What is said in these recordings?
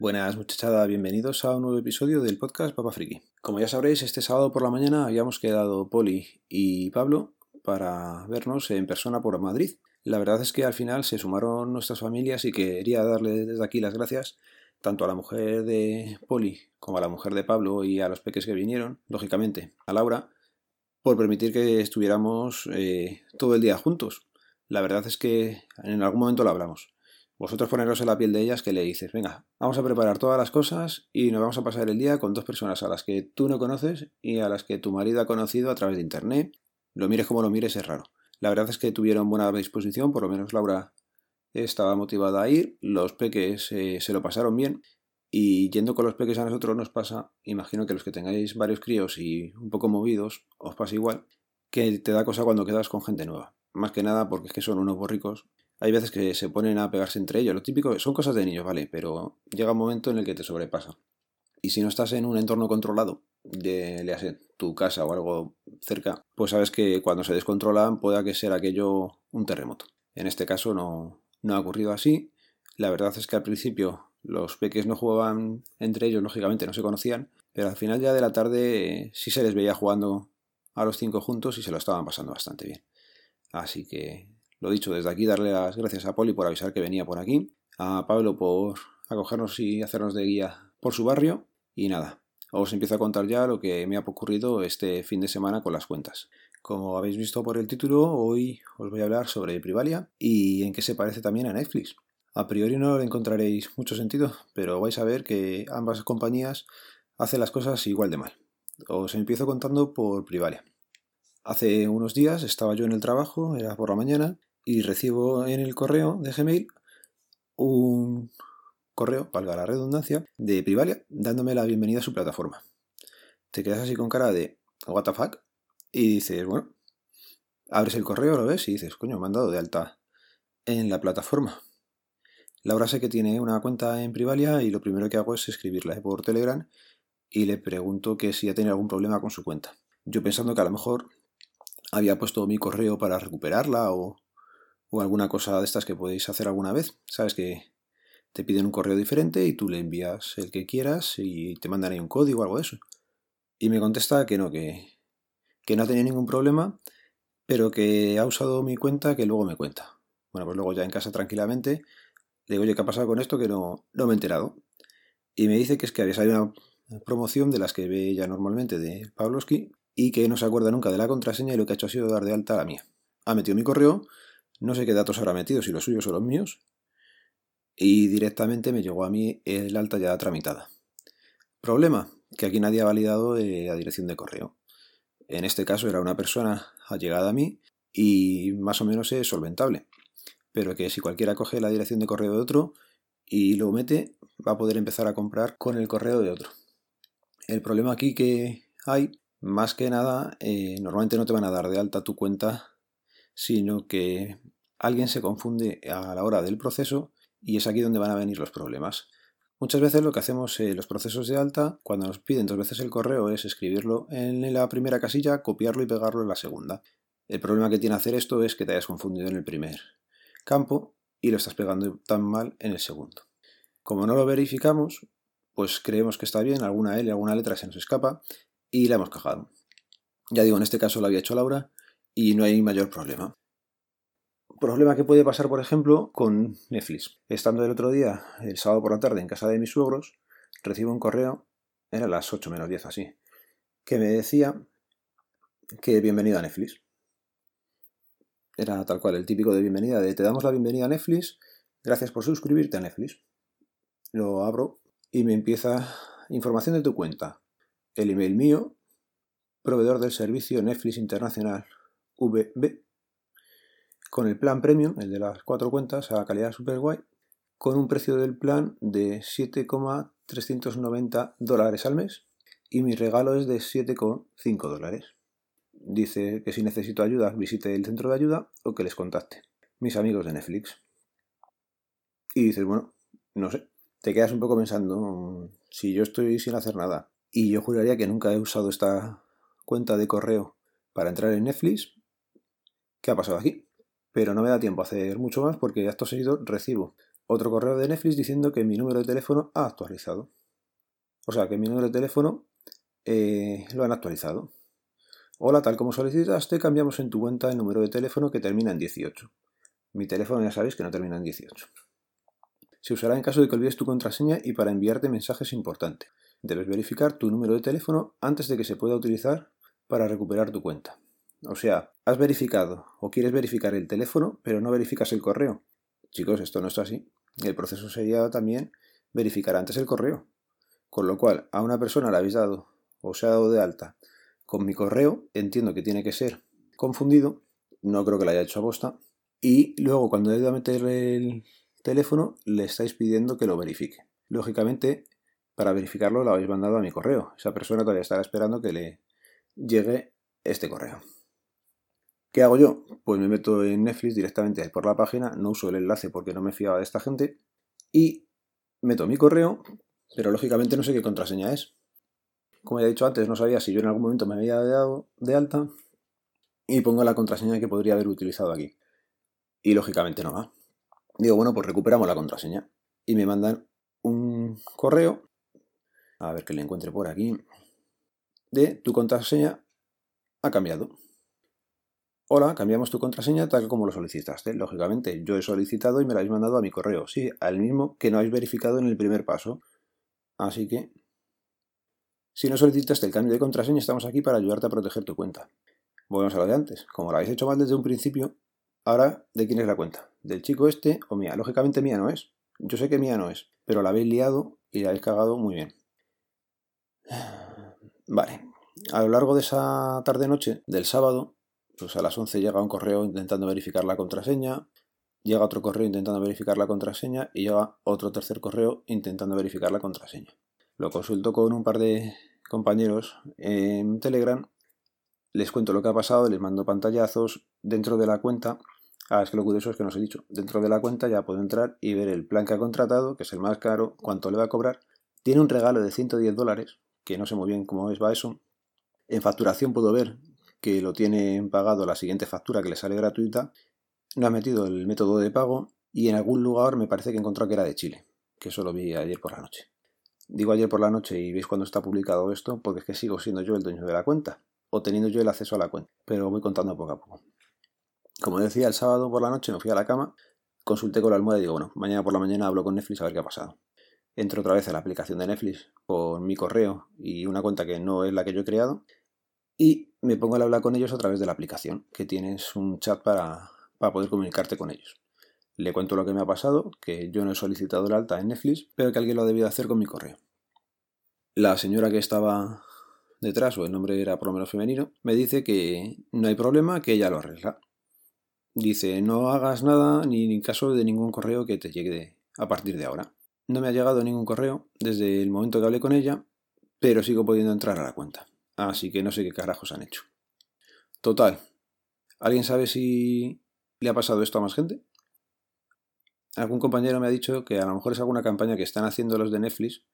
Buenas muchachada, bienvenidos a un nuevo episodio del podcast Papa Friki. Como ya sabréis, este sábado por la mañana habíamos quedado Poli y Pablo para vernos en persona por Madrid. La verdad es que al final se sumaron nuestras familias y quería darle desde aquí las gracias tanto a la mujer de Poli como a la mujer de Pablo y a los peques que vinieron, lógicamente, a Laura, por permitir que estuviéramos eh, todo el día juntos. La verdad es que en algún momento lo hablamos vosotros poneros en la piel de ellas que le dices, venga, vamos a preparar todas las cosas y nos vamos a pasar el día con dos personas a las que tú no conoces y a las que tu marido ha conocido a través de internet. Lo mires como lo mires es raro. La verdad es que tuvieron buena disposición, por lo menos Laura estaba motivada a ir, los peques eh, se lo pasaron bien y yendo con los peques a nosotros nos pasa, imagino que los que tengáis varios críos y un poco movidos, os pasa igual, que te da cosa cuando quedas con gente nueva. Más que nada porque es que son unos borricos hay veces que se ponen a pegarse entre ellos. Lo típico son cosas de niños, ¿vale? Pero llega un momento en el que te sobrepasa. Y si no estás en un entorno controlado, de le tu casa o algo cerca, pues sabes que cuando se descontrolan pueda que sea aquello un terremoto. En este caso no, no ha ocurrido así. La verdad es que al principio los peques no jugaban entre ellos, lógicamente no se conocían, pero al final ya de la tarde sí se les veía jugando a los cinco juntos y se lo estaban pasando bastante bien. Así que lo dicho, desde aquí darle las gracias a Poli por avisar que venía por aquí, a Pablo por acogernos y hacernos de guía por su barrio y nada, os empiezo a contar ya lo que me ha ocurrido este fin de semana con las cuentas. Como habéis visto por el título, hoy os voy a hablar sobre Privalia y en qué se parece también a Netflix. A priori no encontraréis mucho sentido, pero vais a ver que ambas compañías hacen las cosas igual de mal. Os empiezo contando por Privalia. Hace unos días estaba yo en el trabajo, era por la mañana, y recibo en el correo de Gmail un correo, valga la redundancia, de Privalia dándome la bienvenida a su plataforma. Te quedas así con cara de what the fuck y dices, bueno, abres el correo, lo ves y dices, coño, me han dado de alta en la plataforma. Laura sé que tiene una cuenta en Privalia y lo primero que hago es escribirle por Telegram y le pregunto que si ha tenido algún problema con su cuenta. Yo pensando que a lo mejor había puesto mi correo para recuperarla o, o alguna cosa de estas que podéis hacer alguna vez. Sabes que te piden un correo diferente y tú le envías el que quieras y te mandan ahí un código o algo de eso. Y me contesta que no, que, que no tenía ningún problema, pero que ha usado mi cuenta que luego me cuenta. Bueno, pues luego ya en casa tranquilamente le digo, oye, ¿qué ha pasado con esto? Que no, no me he enterado. Y me dice que es que había salido una promoción de las que ve ya normalmente de Pavlovsky y que no se acuerda nunca de la contraseña y lo que ha hecho ha sido dar de alta a la mía. Ha metido mi correo no sé qué datos habrá metido, si los suyos o los míos. Y directamente me llegó a mí el alta ya tramitada. Problema, que aquí nadie ha validado eh, la dirección de correo. En este caso era una persona allegada a mí y más o menos es solventable. Pero que si cualquiera coge la dirección de correo de otro y lo mete, va a poder empezar a comprar con el correo de otro. El problema aquí que hay, más que nada, eh, normalmente no te van a dar de alta tu cuenta sino que alguien se confunde a la hora del proceso y es aquí donde van a venir los problemas. Muchas veces lo que hacemos en los procesos de alta, cuando nos piden dos veces el correo, es escribirlo en la primera casilla, copiarlo y pegarlo en la segunda. El problema que tiene hacer esto es que te hayas confundido en el primer campo y lo estás pegando tan mal en el segundo. Como no lo verificamos, pues creemos que está bien, alguna L, alguna letra se nos escapa y la hemos cajado. Ya digo, en este caso lo había hecho Laura y no hay mayor problema. Problema que puede pasar, por ejemplo, con Netflix. Estando el otro día, el sábado por la tarde, en casa de mis suegros, recibo un correo, era las 8 menos 10 así, que me decía que bienvenido a Netflix. Era tal cual, el típico de bienvenida, de te damos la bienvenida a Netflix, gracias por suscribirte a Netflix. Lo abro y me empieza información de tu cuenta. El email mío, proveedor del servicio Netflix Internacional VB con el plan premium, el de las cuatro cuentas, a calidad super guay, con un precio del plan de 7,390 dólares al mes y mi regalo es de 7,5 dólares. Dice que si necesito ayuda visite el centro de ayuda o que les contacte. Mis amigos de Netflix. Y dices, bueno, no sé, te quedas un poco pensando, si yo estoy sin hacer nada y yo juraría que nunca he usado esta cuenta de correo para entrar en Netflix, ¿qué ha pasado aquí? Pero no me da tiempo a hacer mucho más porque esto seguido recibo otro correo de Netflix diciendo que mi número de teléfono ha actualizado. O sea, que mi número de teléfono eh, lo han actualizado. Hola, tal como solicitaste, cambiamos en tu cuenta el número de teléfono que termina en 18. Mi teléfono ya sabéis que no termina en 18. Se usará en caso de que olvides tu contraseña y para enviarte mensajes importantes. Debes verificar tu número de teléfono antes de que se pueda utilizar para recuperar tu cuenta. O sea, has verificado o quieres verificar el teléfono, pero no verificas el correo. Chicos, esto no es así. El proceso sería también verificar antes el correo. Con lo cual, a una persona le habéis dado o se ha dado de alta con mi correo, entiendo que tiene que ser confundido, no creo que lo haya hecho a posta, y luego cuando he ido a meter el teléfono le estáis pidiendo que lo verifique. Lógicamente, para verificarlo lo habéis mandado a mi correo. Esa persona todavía estará esperando que le llegue este correo. ¿Qué hago yo? Pues me meto en Netflix directamente por la página, no uso el enlace porque no me fiaba de esta gente, y meto mi correo, pero lógicamente no sé qué contraseña es. Como ya he dicho antes, no sabía si yo en algún momento me había dado de alta y pongo la contraseña que podría haber utilizado aquí. Y lógicamente no va. Digo, bueno, pues recuperamos la contraseña. Y me mandan un correo, a ver que le encuentre por aquí, de tu contraseña ha cambiado. Hola, cambiamos tu contraseña tal como lo solicitaste. Lógicamente, yo he solicitado y me la habéis mandado a mi correo. Sí, al mismo que no habéis verificado en el primer paso. Así que, si no solicitaste el cambio de contraseña, estamos aquí para ayudarte a proteger tu cuenta. Volvemos a lo de antes. Como lo habéis hecho mal desde un principio, ahora, ¿de quién es la cuenta? ¿Del chico este o mía? Lógicamente mía no es. Yo sé que mía no es, pero la habéis liado y la habéis cagado muy bien. Vale. A lo largo de esa tarde-noche del sábado, pues a las 11 llega un correo intentando verificar la contraseña, llega otro correo intentando verificar la contraseña y llega otro tercer correo intentando verificar la contraseña. Lo consulto con un par de compañeros en Telegram, les cuento lo que ha pasado, les mando pantallazos dentro de la cuenta. Ah, es que lo curioso es que no os he dicho. Dentro de la cuenta ya puedo entrar y ver el plan que ha contratado, que es el más caro, cuánto le va a cobrar. Tiene un regalo de 110 dólares, que no sé muy bien cómo es, va eso. En facturación puedo ver que lo tienen pagado la siguiente factura que le sale gratuita, no ha metido el método de pago y en algún lugar me parece que encontró que era de Chile, que eso lo vi ayer por la noche. Digo ayer por la noche y veis cuando está publicado esto porque es que sigo siendo yo el dueño de la cuenta o teniendo yo el acceso a la cuenta, pero voy contando poco a poco. Como decía, el sábado por la noche me fui a la cama, consulté con la almohada y digo, bueno, mañana por la mañana hablo con Netflix a ver qué ha pasado. Entro otra vez a la aplicación de Netflix por mi correo y una cuenta que no es la que yo he creado y me pongo a hablar con ellos a través de la aplicación, que tienes un chat para, poder comunicarte con ellos. Le cuento lo que me ha pasado, que yo no he solicitado el alta en Netflix, pero que alguien lo ha debido hacer con mi correo. La señora que estaba detrás, o el nombre era por lo menos femenino, me dice que no hay problema, que ella lo arregla. Dice, no hagas nada ni en caso de ningún correo que te llegue a partir de ahora. No me ha llegado ningún correo desde el momento que hablé con ella, pero sigo pudiendo entrar a la cuenta. Así que no sé qué carajos han hecho. Total. ¿Alguien sabe si le ha pasado esto a más gente? Algún compañero me ha dicho que a lo mejor es alguna campaña que están haciendo los de Netflix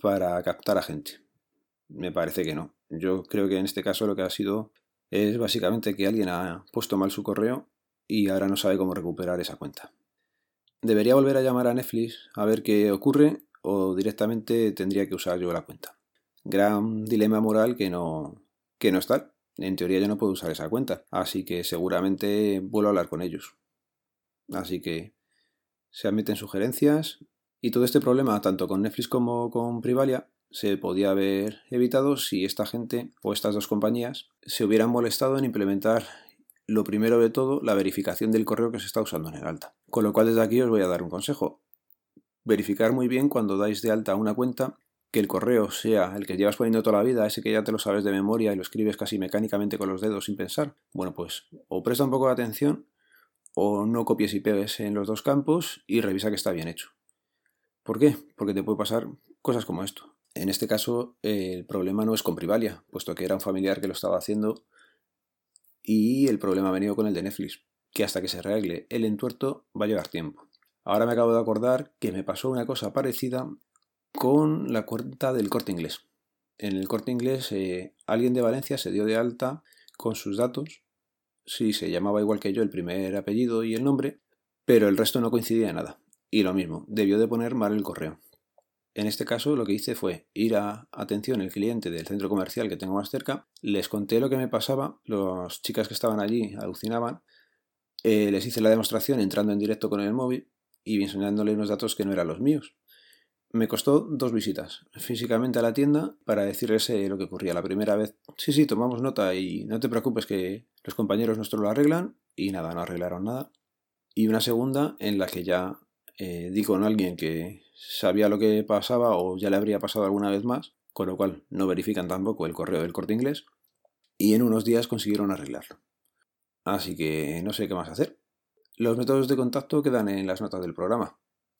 para captar a gente. Me parece que no. Yo creo que en este caso lo que ha sido es básicamente que alguien ha puesto mal su correo y ahora no sabe cómo recuperar esa cuenta. Debería volver a llamar a Netflix a ver qué ocurre o directamente tendría que usar yo la cuenta gran dilema moral que no, que no está. En teoría yo no puedo usar esa cuenta, así que seguramente vuelvo a hablar con ellos. Así que se admiten sugerencias y todo este problema, tanto con Netflix como con Privalia, se podía haber evitado si esta gente o estas dos compañías se hubieran molestado en implementar lo primero de todo, la verificación del correo que se está usando en el alta. Con lo cual desde aquí os voy a dar un consejo. Verificar muy bien cuando dais de alta una cuenta que el correo sea el que llevas poniendo toda la vida, ese que ya te lo sabes de memoria y lo escribes casi mecánicamente con los dedos sin pensar, bueno, pues o presta un poco de atención o no copies y pegues en los dos campos y revisa que está bien hecho. ¿Por qué? Porque te puede pasar cosas como esto. En este caso, el problema no es con Privalia, puesto que era un familiar que lo estaba haciendo y el problema ha venido con el de Netflix, que hasta que se arregle el entuerto va a llevar tiempo. Ahora me acabo de acordar que me pasó una cosa parecida con la cuenta del corte inglés. En el corte inglés eh, alguien de Valencia se dio de alta con sus datos. Sí, se llamaba igual que yo el primer apellido y el nombre, pero el resto no coincidía en nada. y lo mismo, debió de poner mal el correo. En este caso lo que hice fue ir a atención el cliente del centro comercial que tengo más cerca, les conté lo que me pasaba, las chicas que estaban allí alucinaban, eh, les hice la demostración entrando en directo con el móvil y enseñándole unos datos que no eran los míos. Me costó dos visitas físicamente a la tienda para decirles eh, lo que ocurría. La primera vez, sí, sí, tomamos nota y no te preocupes que los compañeros nuestros lo arreglan y nada, no arreglaron nada. Y una segunda en la que ya eh, di con alguien que sabía lo que pasaba o ya le habría pasado alguna vez más, con lo cual no verifican tampoco el correo del corte inglés, y en unos días consiguieron arreglarlo. Así que no sé qué más hacer. Los métodos de contacto quedan en las notas del programa.